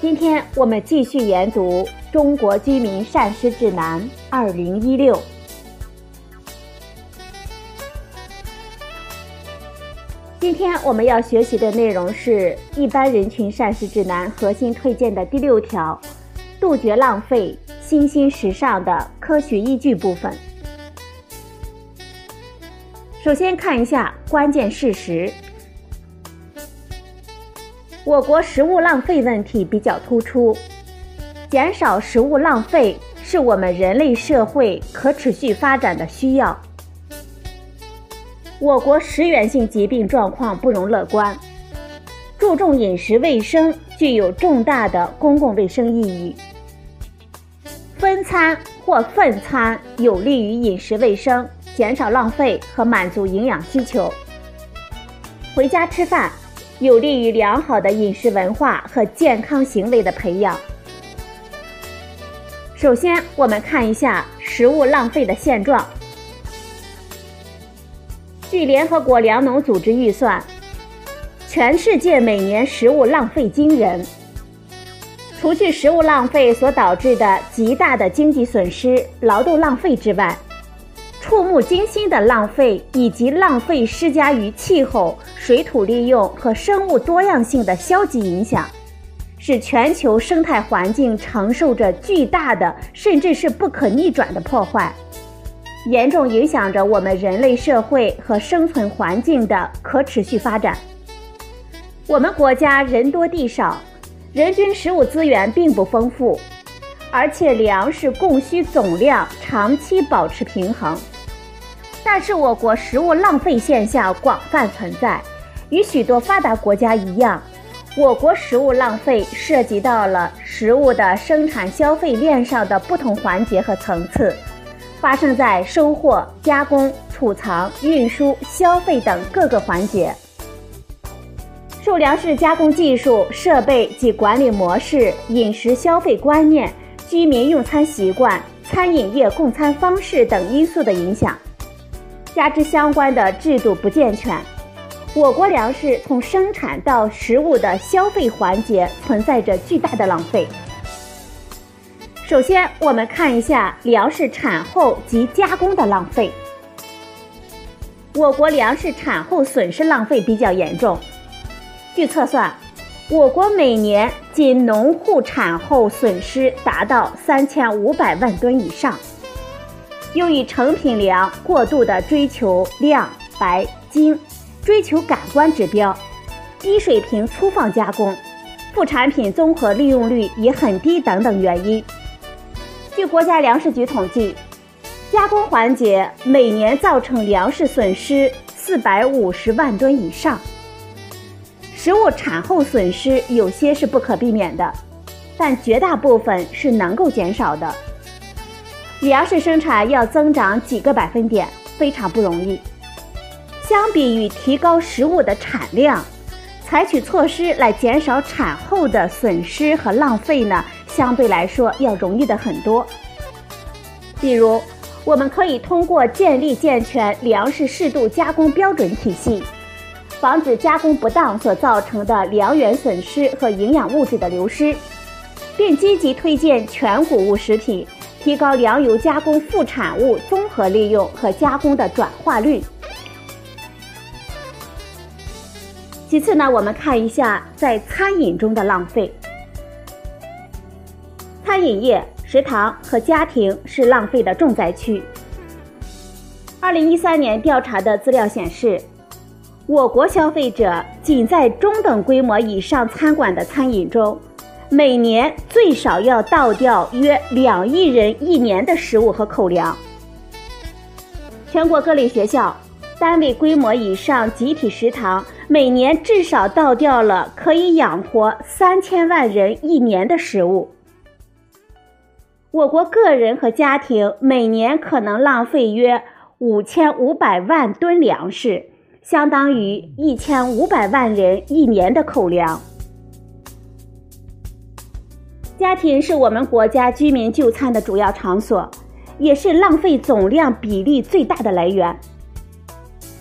今天我们继续研读《中国居民膳食指南（二零一六）》。今天我们要学习的内容是一般人群膳食指南核心推荐的第六条：杜绝浪费，新兴时尚的科学依据部分。首先看一下关键事实。我国食物浪费问题比较突出，减少食物浪费是我们人类社会可持续发展的需要。我国食源性疾病状况不容乐观，注重饮食卫生具有重大的公共卫生意义。分餐或份餐有利于饮食卫生。减少浪费和满足营养需求。回家吃饭有利于良好的饮食文化和健康行为的培养。首先，我们看一下食物浪费的现状。据联合国粮农组织预算，全世界每年食物浪费惊人。除去食物浪费所导致的极大的经济损失、劳动浪费之外，触目惊心的浪费，以及浪费施加于气候、水土利用和生物多样性的消极影响，使全球生态环境承受着巨大的甚至是不可逆转的破坏，严重影响着我们人类社会和生存环境的可持续发展。我们国家人多地少，人均食物资源并不丰富，而且粮食供需总量长期保持平衡。但是我国食物浪费现象广泛存在，与许多发达国家一样，我国食物浪费涉及到了食物的生产消费链上的不同环节和层次，发生在收获、加工、储藏、运输、消费等各个环节。受粮食加工技术、设备及管理模式、饮食消费观念、居民用餐习惯、餐饮业供餐方式等因素的影响。加之相关的制度不健全，我国粮食从生产到食物的消费环节存在着巨大的浪费。首先，我们看一下粮食产后及加工的浪费。我国粮食产后损失浪费比较严重。据测算，我国每年仅农户产后损失达到三千五百万吨以上。由于成品粮过度的追求量、白、精，追求感官指标，低水平粗放加工，副产品综合利用率也很低等等原因，据国家粮食局统计，加工环节每年造成粮食损失四百五十万吨以上。食物产后损失有些是不可避免的，但绝大部分是能够减少的。粮食生产要增长几个百分点非常不容易，相比于提高食物的产量，采取措施来减少产后的损失和浪费呢，相对来说要容易的很多。比如，我们可以通过建立健全粮食适度加工标准体系，防止加工不当所造成的粮源损失和营养物质的流失，并积极推荐全谷物食品。提高粮油加工副产物综合利用和加工的转化率。其次呢，我们看一下在餐饮中的浪费。餐饮业、食堂和家庭是浪费的重灾区。二零一三年调查的资料显示，我国消费者仅在中等规模以上餐馆的餐饮中。每年最少要倒掉约两亿人一年的食物和口粮。全国各类学校、单位规模以上集体食堂每年至少倒掉了可以养活三千万人一年的食物。我国个人和家庭每年可能浪费约五千五百万吨粮食，相当于一千五百万人一年的口粮。家庭是我们国家居民就餐的主要场所，也是浪费总量比例最大的来源。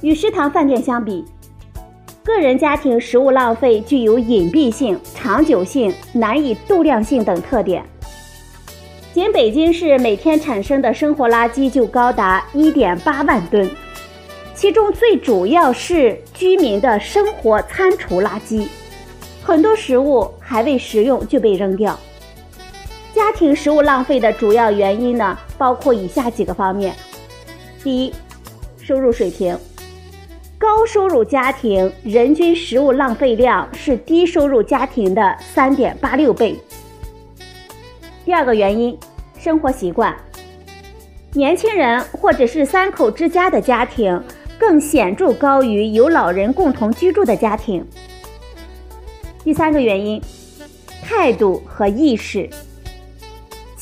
与食堂饭店相比，个人家庭食物浪费具有隐蔽性、长久性、难以度量性等特点。仅北京市每天产生的生活垃圾就高达1.8万吨，其中最主要是居民的生活餐厨垃圾，很多食物还未食用就被扔掉。家庭食物浪费的主要原因呢，包括以下几个方面：第一，收入水平，高收入家庭人均食物浪费量是低收入家庭的3.86倍。第二个原因，生活习惯，年轻人或者是三口之家的家庭更显著高于有老人共同居住的家庭。第三个原因，态度和意识。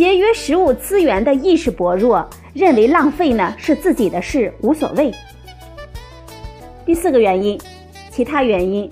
节约食物资源的意识薄弱，认为浪费呢是自己的事，无所谓。第四个原因，其他原因，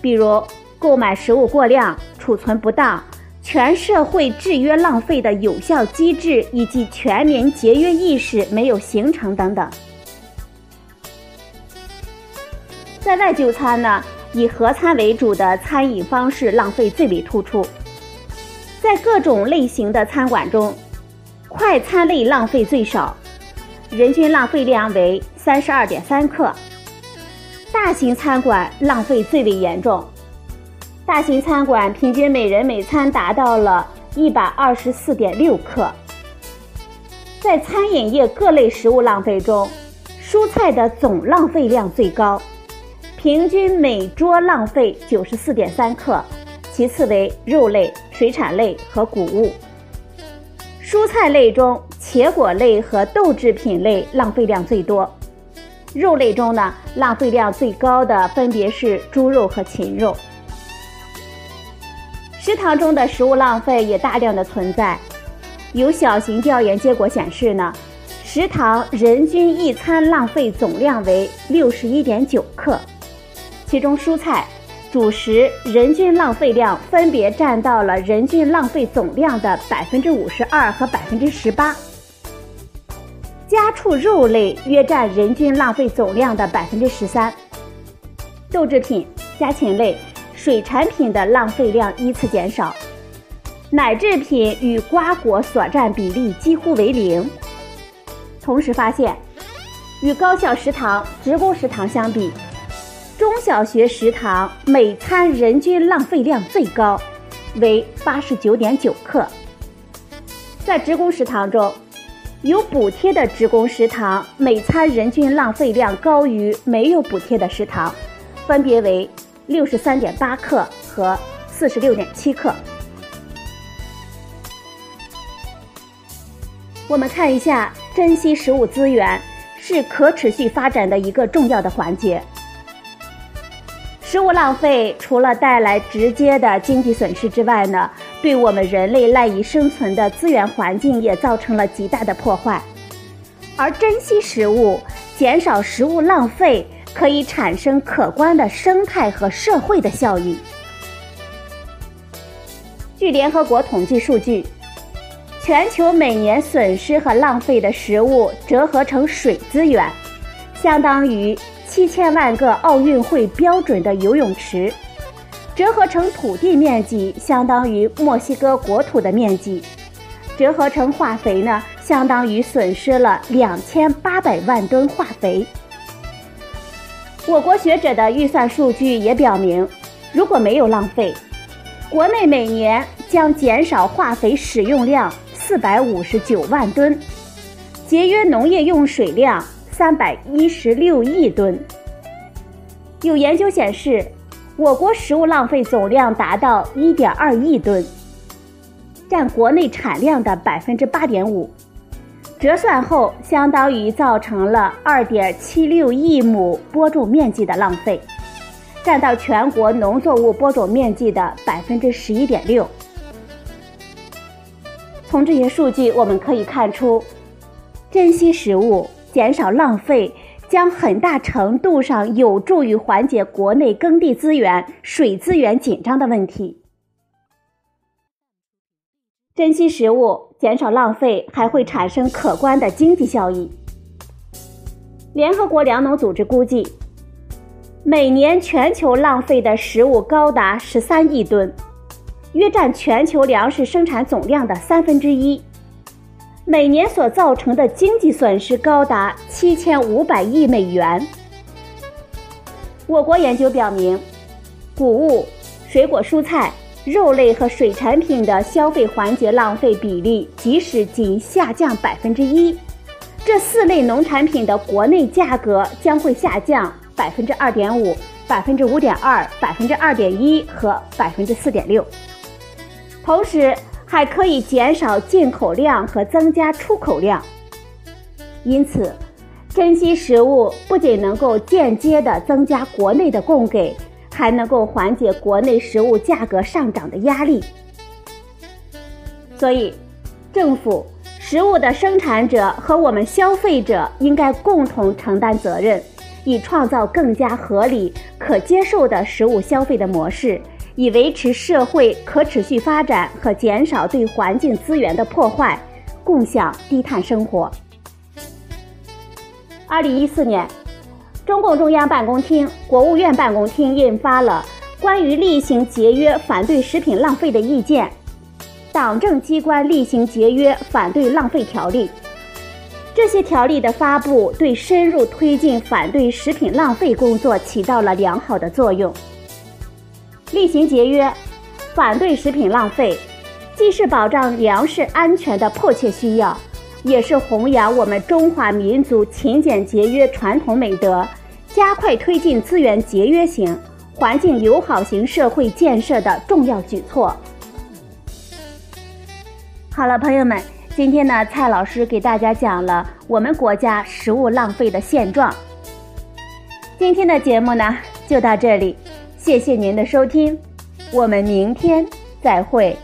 比如购买食物过量、储存不当、全社会制约浪费的有效机制以及全民节约意识没有形成等等。在外就餐呢，以合餐为主的餐饮方式浪费最为突出。在各种类型的餐馆中，快餐类浪费最少，人均浪费量为三十二点三克。大型餐馆浪费最为严重，大型餐馆平均每人每餐达到了一百二十四点六克。在餐饮业各类食物浪费中，蔬菜的总浪费量最高，平均每桌浪费九十四点三克。其次为肉类、水产类和谷物。蔬菜类中，茄果类和豆制品类浪费量最多。肉类中呢，浪费量最高的分别是猪肉和禽肉。食堂中的食物浪费也大量的存在。有小型调研结果显示呢，食堂人均一餐浪费总量为六十一点九克，其中蔬菜。主食人均浪费量分别占到了人均浪费总量的百分之五十二和百分之十八，家畜肉类约占人均浪费总量的百分之十三，豆制品、家禽类、水产品的浪费量依次减少，奶制品与瓜果所占比例几乎为零。同时发现，与高校食堂、职工食堂相比。中小学食堂每餐人均浪费量最高，为八十九点九克。在职工食堂中，有补贴的职工食堂每餐人均浪费量高于没有补贴的食堂，分别为六十三点八克和四十六点七克。我们看一下，珍惜食物资源是可持续发展的一个重要的环节。食物浪费除了带来直接的经济损失之外呢，对我们人类赖以生存的资源环境也造成了极大的破坏。而珍惜食物、减少食物浪费，可以产生可观的生态和社会的效益。据联合国统计数据，全球每年损失和浪费的食物折合成水资源，相当于。七千万个奥运会标准的游泳池，折合成土地面积相当于墨西哥国土的面积，折合成化肥呢，相当于损失了两千八百万吨化肥。我国学者的预算数据也表明，如果没有浪费，国内每年将减少化肥使用量四百五十九万吨，节约农业用水量。三百一十六亿吨。有研究显示，我国食物浪费总量达到一点二亿吨，占国内产量的百分之八点五，折算后相当于造成了二点七六亿亩播种面积的浪费，占到全国农作物播种面积的百分之十一点六。从这些数据我们可以看出，珍惜食物、减少浪费，将很大程度上有助于缓解国内耕地资源、水资源紧张的问题。珍惜食物、减少浪费，还会产生可观的经济效益。联合国粮农组织估计，每年全球浪费的食物高达十三亿吨。约占全球粮食生产总量的三分之一，每年所造成的经济损失高达七千五百亿美元。我国研究表明，谷物、水果、蔬菜、肉类和水产品的消费环节浪费比例，即使仅下降百分之一，这四类农产品的国内价格将会下降百分之二点五、百分之五点二、百分之二点一和百分之四点六。同时还可以减少进口量和增加出口量，因此，珍惜食物不仅能够间接的增加国内的供给，还能够缓解国内食物价格上涨的压力。所以，政府、食物的生产者和我们消费者应该共同承担责任，以创造更加合理、可接受的食物消费的模式。以维持社会可持续发展和减少对环境资源的破坏，共享低碳生活。二零一四年，中共中央办公厅、国务院办公厅印发了《关于厉行节约反对食品浪费的意见》，党政机关厉行节约反对浪费条例。这些条例的发布，对深入推进反对食品浪费工作起到了良好的作用。厉行节约，反对食品浪费，既是保障粮食安全的迫切需要，也是弘扬我们中华民族勤俭节约传统美德、加快推进资源节约型、环境友好型社会建设的重要举措。好了，朋友们，今天呢，蔡老师给大家讲了我们国家食物浪费的现状。今天的节目呢，就到这里。谢谢您的收听，我们明天再会。